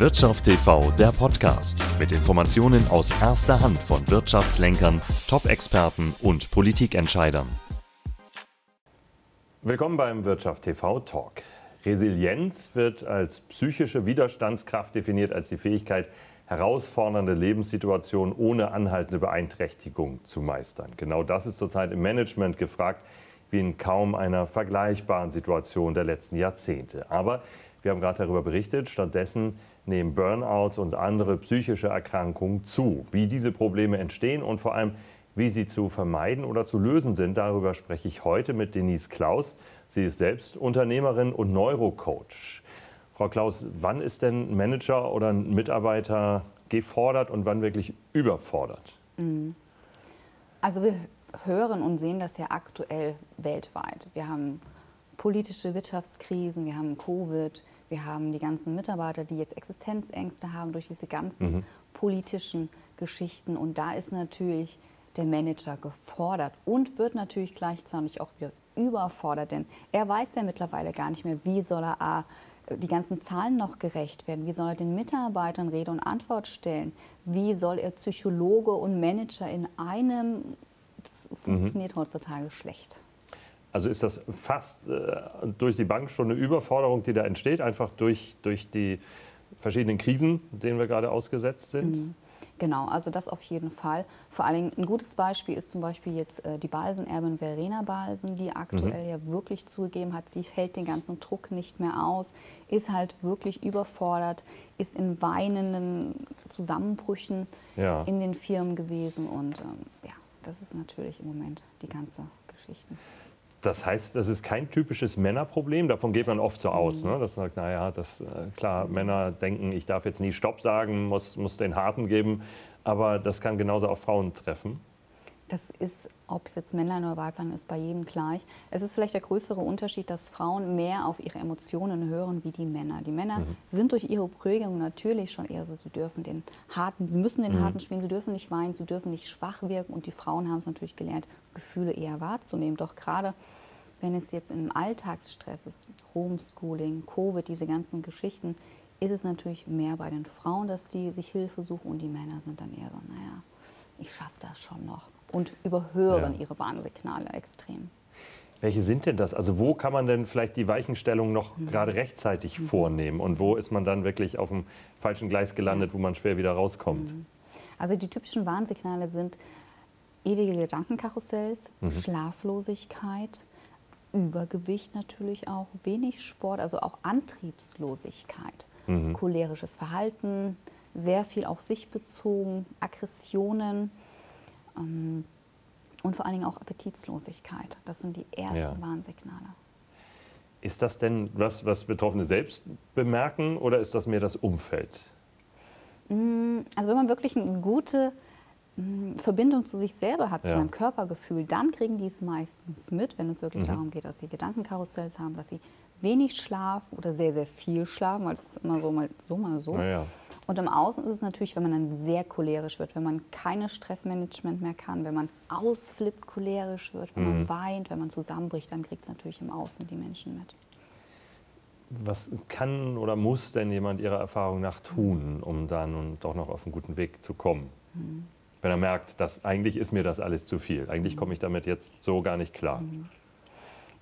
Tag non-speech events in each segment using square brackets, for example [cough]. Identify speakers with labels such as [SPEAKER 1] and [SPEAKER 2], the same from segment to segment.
[SPEAKER 1] Wirtschaft TV, der Podcast mit Informationen aus erster Hand von Wirtschaftslenkern, Top-Experten und Politikentscheidern.
[SPEAKER 2] Willkommen beim Wirtschaft TV Talk. Resilienz wird als psychische Widerstandskraft definiert, als die Fähigkeit, herausfordernde Lebenssituationen ohne anhaltende Beeinträchtigung zu meistern. Genau das ist zurzeit im Management gefragt, wie in kaum einer vergleichbaren Situation der letzten Jahrzehnte. Aber wir haben gerade darüber berichtet, stattdessen nehmen Burnouts und andere psychische Erkrankungen zu. Wie diese Probleme entstehen und vor allem, wie sie zu vermeiden oder zu lösen sind, darüber spreche ich heute mit Denise Klaus. Sie ist selbst Unternehmerin und Neurocoach. Frau Klaus, wann ist denn ein Manager oder ein Mitarbeiter gefordert und wann wirklich überfordert? Mhm.
[SPEAKER 3] Also wir hören und sehen das ja aktuell weltweit. Wir haben politische Wirtschaftskrisen, wir haben Covid, wir haben die ganzen Mitarbeiter, die jetzt Existenzängste haben durch diese ganzen mhm. politischen Geschichten. Und da ist natürlich der Manager gefordert und wird natürlich gleichzeitig auch wieder überfordert, denn er weiß ja mittlerweile gar nicht mehr, wie soll er A, die ganzen Zahlen noch gerecht werden? Wie soll er den Mitarbeitern Rede und Antwort stellen? Wie soll er Psychologe und Manager in einem? Das funktioniert mhm. heutzutage schlecht.
[SPEAKER 2] Also ist das fast äh, durch die Bank schon eine Überforderung, die da entsteht, einfach durch, durch die verschiedenen Krisen, denen wir gerade ausgesetzt sind? Mhm.
[SPEAKER 3] Genau, also das auf jeden Fall. Vor allem ein gutes Beispiel ist zum Beispiel jetzt äh, die Balsenerbin Verena Balsen, die aktuell mhm. ja wirklich zugegeben hat, sie hält den ganzen Druck nicht mehr aus, ist halt wirklich überfordert, ist in weinenden Zusammenbrüchen ja. in den Firmen gewesen und ähm, ja, das ist natürlich im Moment die ganze Geschichte.
[SPEAKER 2] Das heißt, das ist kein typisches Männerproblem. Davon geht man oft so aus. Mhm. Ne? Das sagt, naja, das, äh, klar, Männer denken, ich darf jetzt nie Stopp sagen, muss, muss den Harten geben. Aber das kann genauso auch Frauen treffen.
[SPEAKER 3] Das ist, ob es jetzt Männlein oder Weiblein ist, bei jedem gleich. Es ist vielleicht der größere Unterschied, dass Frauen mehr auf ihre Emotionen hören wie die Männer. Die Männer mhm. sind durch ihre Prägung natürlich schon eher so, sie dürfen den harten, sie müssen den mhm. harten spielen, sie dürfen nicht weinen, sie dürfen nicht schwach wirken. Und die Frauen haben es natürlich gelernt, Gefühle eher wahrzunehmen. Doch gerade wenn es jetzt im Alltagsstress ist, Homeschooling, Covid, diese ganzen Geschichten, ist es natürlich mehr bei den Frauen, dass sie sich Hilfe suchen und die Männer sind dann eher so, naja, ich schaffe das schon noch und überhören ja. ihre Warnsignale extrem.
[SPEAKER 2] Welche sind denn das? Also wo kann man denn vielleicht die Weichenstellung noch mhm. gerade rechtzeitig mhm. vornehmen und wo ist man dann wirklich auf dem falschen Gleis gelandet, wo man schwer wieder rauskommt? Mhm.
[SPEAKER 3] Also die typischen Warnsignale sind ewige Gedankenkarussells, mhm. Schlaflosigkeit, Übergewicht natürlich auch, wenig Sport, also auch Antriebslosigkeit, mhm. cholerisches Verhalten, sehr viel auf sich bezogen, Aggressionen und vor allen Dingen auch Appetitslosigkeit. Das sind die ersten ja. Warnsignale.
[SPEAKER 2] Ist das denn was, was Betroffene selbst bemerken oder ist das mehr das Umfeld?
[SPEAKER 3] Mm, also wenn man wirklich eine gute hm, Verbindung zu sich selber hat, zu ja. seinem Körpergefühl, dann kriegen die es meistens mit, wenn es wirklich mhm. darum geht, dass sie Gedankenkarussells haben, dass sie wenig schlafen oder sehr, sehr viel schlafen, weil es ist immer so mal so, mal so. Ja. Und im Außen ist es natürlich, wenn man dann sehr cholerisch wird, wenn man keine Stressmanagement mehr kann, wenn man ausflippt, cholerisch wird, wenn mhm. man weint, wenn man zusammenbricht, dann kriegt es natürlich im Außen die Menschen mit.
[SPEAKER 2] Was kann oder muss denn jemand Ihrer Erfahrung nach tun, um dann doch noch auf einen guten Weg zu kommen? Mhm wenn er merkt, dass eigentlich ist mir das alles zu viel. Eigentlich komme ich damit jetzt so gar nicht klar. Mhm.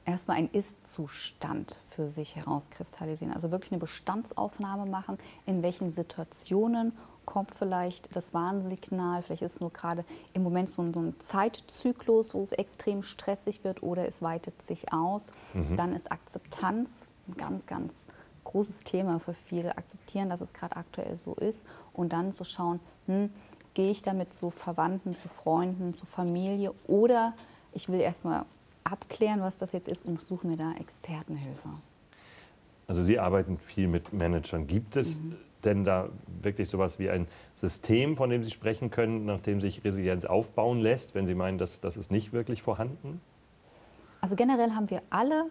[SPEAKER 3] Erstmal ein Ist-Zustand für sich herauskristallisieren. Also wirklich eine Bestandsaufnahme machen, in welchen Situationen kommt vielleicht das Warnsignal, vielleicht ist es nur gerade im Moment so ein, so ein, Zeitzyklus, wo es extrem stressig wird oder es weitet sich aus. Mhm. Dann ist Akzeptanz ein ganz, ganz großes Thema für viele. Akzeptieren, dass es gerade aktuell so ist und dann zu schauen, hm, gehe ich damit zu Verwandten, zu Freunden, zu Familie oder ich will erstmal abklären, was das jetzt ist und suche mir da Expertenhilfe.
[SPEAKER 2] Also Sie arbeiten viel mit Managern. Gibt es mhm. denn da wirklich sowas wie ein System, von dem Sie sprechen können, nach dem sich Resilienz aufbauen lässt, wenn Sie meinen, dass das ist nicht wirklich vorhanden?
[SPEAKER 3] Also generell haben wir alle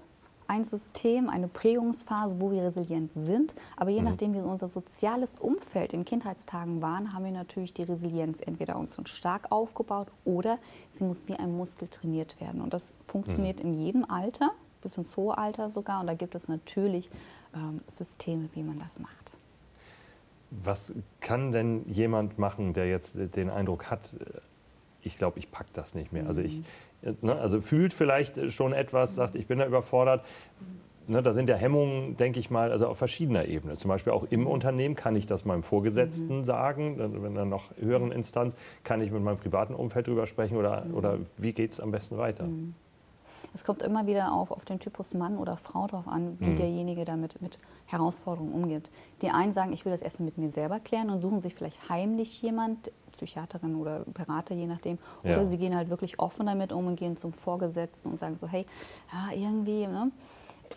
[SPEAKER 3] ein System, eine Prägungsphase, wo wir resilient sind. Aber je mhm. nachdem, wie unser soziales Umfeld in Kindheitstagen waren, haben wir natürlich die Resilienz entweder uns schon stark aufgebaut oder sie muss wie ein Muskel trainiert werden. Und das funktioniert mhm. in jedem Alter, bis ins hohe Alter sogar. Und da gibt es natürlich ähm, Systeme, wie man das macht.
[SPEAKER 2] Was kann denn jemand machen, der jetzt den Eindruck hat, ich glaube, ich packe das nicht mehr? Also, ich, ne, also fühlt vielleicht schon etwas, sagt, ich bin da überfordert. Ne, da sind ja Hemmungen, denke ich mal, also auf verschiedener Ebene. Zum Beispiel auch im Unternehmen kann ich das meinem Vorgesetzten mhm. sagen, wenn dann noch höheren Instanz, kann ich mit meinem privaten Umfeld drüber sprechen oder, mhm. oder wie geht es am besten weiter? Mhm.
[SPEAKER 3] Es kommt immer wieder auf, auf den Typus Mann oder Frau drauf an, wie mhm. derjenige damit mit Herausforderungen umgeht. Die einen sagen, ich will das erst mit mir selber klären und suchen sich vielleicht heimlich jemand, Psychiaterin oder Berater, je nachdem. Oder ja. sie gehen halt wirklich offen damit um und gehen zum Vorgesetzten und sagen so, hey, ja, irgendwie ne,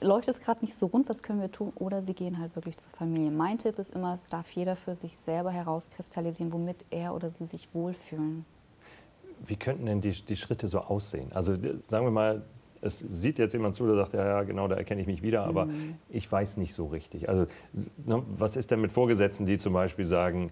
[SPEAKER 3] läuft es gerade nicht so rund, was können wir tun? Oder sie gehen halt wirklich zur Familie. Mein Tipp ist immer, es darf jeder für sich selber herauskristallisieren, womit er oder sie sich wohlfühlen.
[SPEAKER 2] Wie könnten denn die, die Schritte so aussehen? Also sagen wir mal, es sieht jetzt jemand zu, der sagt, ja, ja genau, da erkenne ich mich wieder, aber mhm. ich weiß nicht so richtig. Also ne, was ist denn mit Vorgesetzten, die zum Beispiel sagen,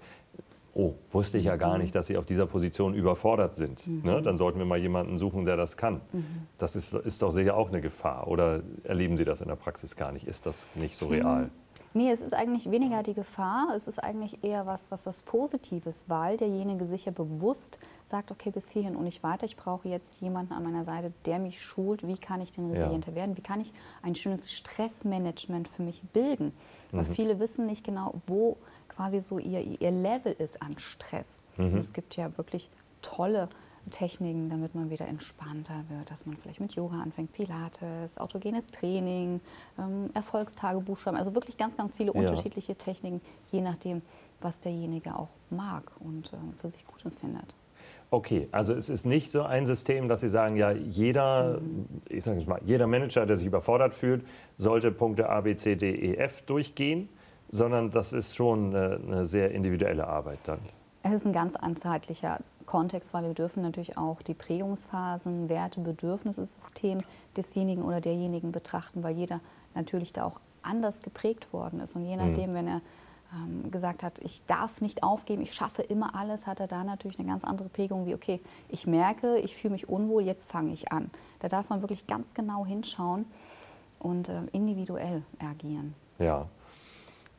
[SPEAKER 2] oh, wusste ich ja gar mhm. nicht, dass Sie auf dieser Position überfordert sind. Mhm. Ne? Dann sollten wir mal jemanden suchen, der das kann. Mhm. Das ist, ist doch sicher auch eine Gefahr. Oder erleben Sie das in der Praxis gar nicht? Ist das nicht so real?
[SPEAKER 3] Nee, es ist eigentlich weniger die Gefahr, es ist eigentlich eher was, was was Positives, weil derjenige sich ja bewusst sagt, okay, bis hierhin und nicht weiter, ich brauche jetzt jemanden an meiner Seite, der mich schult, wie kann ich denn resilienter ja. werden, wie kann ich ein schönes Stressmanagement für mich bilden. Weil mhm. viele wissen nicht genau, wo quasi so ihr, ihr Level ist an Stress. Mhm. es gibt ja wirklich tolle Techniken, damit man wieder entspannter wird, dass man vielleicht mit Yoga anfängt, Pilates, autogenes Training, ähm, Erfolgstagebuch schreiben, also wirklich ganz, ganz viele ja. unterschiedliche Techniken, je nachdem, was derjenige auch mag und äh, für sich gut empfindet.
[SPEAKER 2] Okay, also es ist nicht so ein System, dass Sie sagen, ja, jeder, mhm. ich sage mal, jeder Manager, der sich überfordert fühlt, sollte Punkte A, B, C, D, E, F durchgehen, sondern das ist schon eine, eine sehr individuelle Arbeit dann.
[SPEAKER 3] Es ist ein ganz anzeitlicher Kontext, weil wir dürfen natürlich auch die Prägungsphasen, Werte, Bedürfnissystem desjenigen oder derjenigen betrachten, weil jeder natürlich da auch anders geprägt worden ist. Und je mhm. nachdem, mhm. wenn er ähm, gesagt hat, ich darf nicht aufgeben, ich schaffe immer alles, hat er da natürlich eine ganz andere Prägung wie, okay, ich merke, ich fühle mich unwohl, jetzt fange ich an. Da darf man wirklich ganz genau hinschauen und äh, individuell agieren.
[SPEAKER 2] Ja.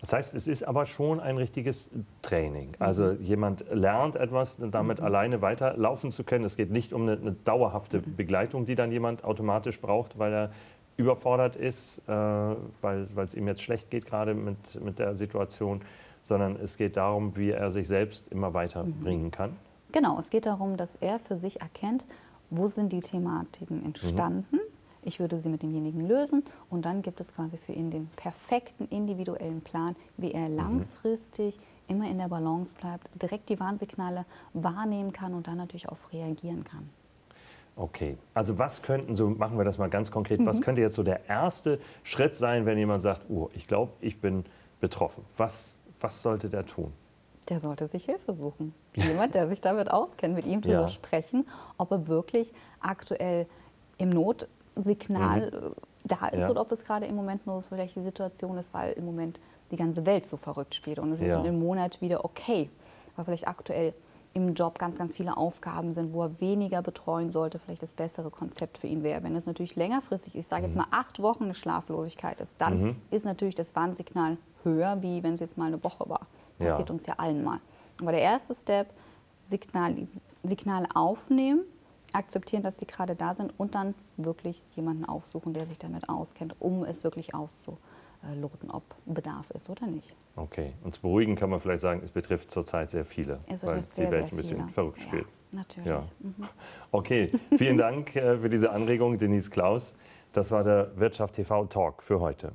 [SPEAKER 2] Das heißt, es ist aber schon ein richtiges Training. Also mhm. jemand lernt etwas, damit mhm. alleine weiterlaufen zu können. Es geht nicht um eine, eine dauerhafte mhm. Begleitung, die dann jemand automatisch braucht, weil er überfordert ist, äh, weil es ihm jetzt schlecht geht gerade mit, mit der Situation, sondern es geht darum, wie er sich selbst immer weiterbringen mhm. kann.
[SPEAKER 3] Genau, es geht darum, dass er für sich erkennt, wo sind die Thematiken entstanden. Ich würde sie mit demjenigen lösen und dann gibt es quasi für ihn den perfekten individuellen Plan, wie er mhm. langfristig immer in der Balance bleibt, direkt die Warnsignale wahrnehmen kann und dann natürlich auch reagieren kann.
[SPEAKER 2] Okay, also was könnten, so machen wir das mal ganz konkret, mhm. was könnte jetzt so der erste Schritt sein, wenn jemand sagt, oh, ich glaube, ich bin betroffen. Was, was sollte der tun?
[SPEAKER 3] Der sollte sich Hilfe suchen. Jemand, der sich damit auskennt, mit ihm darüber ja. sprechen, ob er wirklich aktuell im Not Signal mhm. Äh, da ist ja. oder ob es gerade im Moment nur vielleicht die Situation ist, weil im Moment die ganze Welt so verrückt spielt und es ja. ist im Monat wieder okay, weil vielleicht aktuell im Job ganz, ganz viele Aufgaben sind, wo er weniger betreuen sollte, vielleicht das bessere Konzept für ihn wäre. Wenn es natürlich längerfristig, ich sage jetzt mhm. mal acht Wochen eine Schlaflosigkeit ist, dann mhm. ist natürlich das Warnsignal höher, wie wenn es jetzt mal eine Woche war. Passiert ja. uns ja allen mal. Aber der erste Step, Signal, Signal aufnehmen, akzeptieren, dass sie gerade da sind und dann wirklich jemanden aufsuchen, der sich damit auskennt, um es wirklich auszuloten, ob Bedarf ist oder nicht.
[SPEAKER 2] Okay, und zu beruhigen kann man vielleicht sagen, es betrifft zurzeit sehr viele, weil sehr, die Welt ein bisschen verrückt ja, spielt.
[SPEAKER 3] Natürlich. Ja.
[SPEAKER 2] Mhm. [laughs] Okay, vielen Dank äh, für diese Anregung, Denise Klaus. Das war der Wirtschaft TV Talk für heute.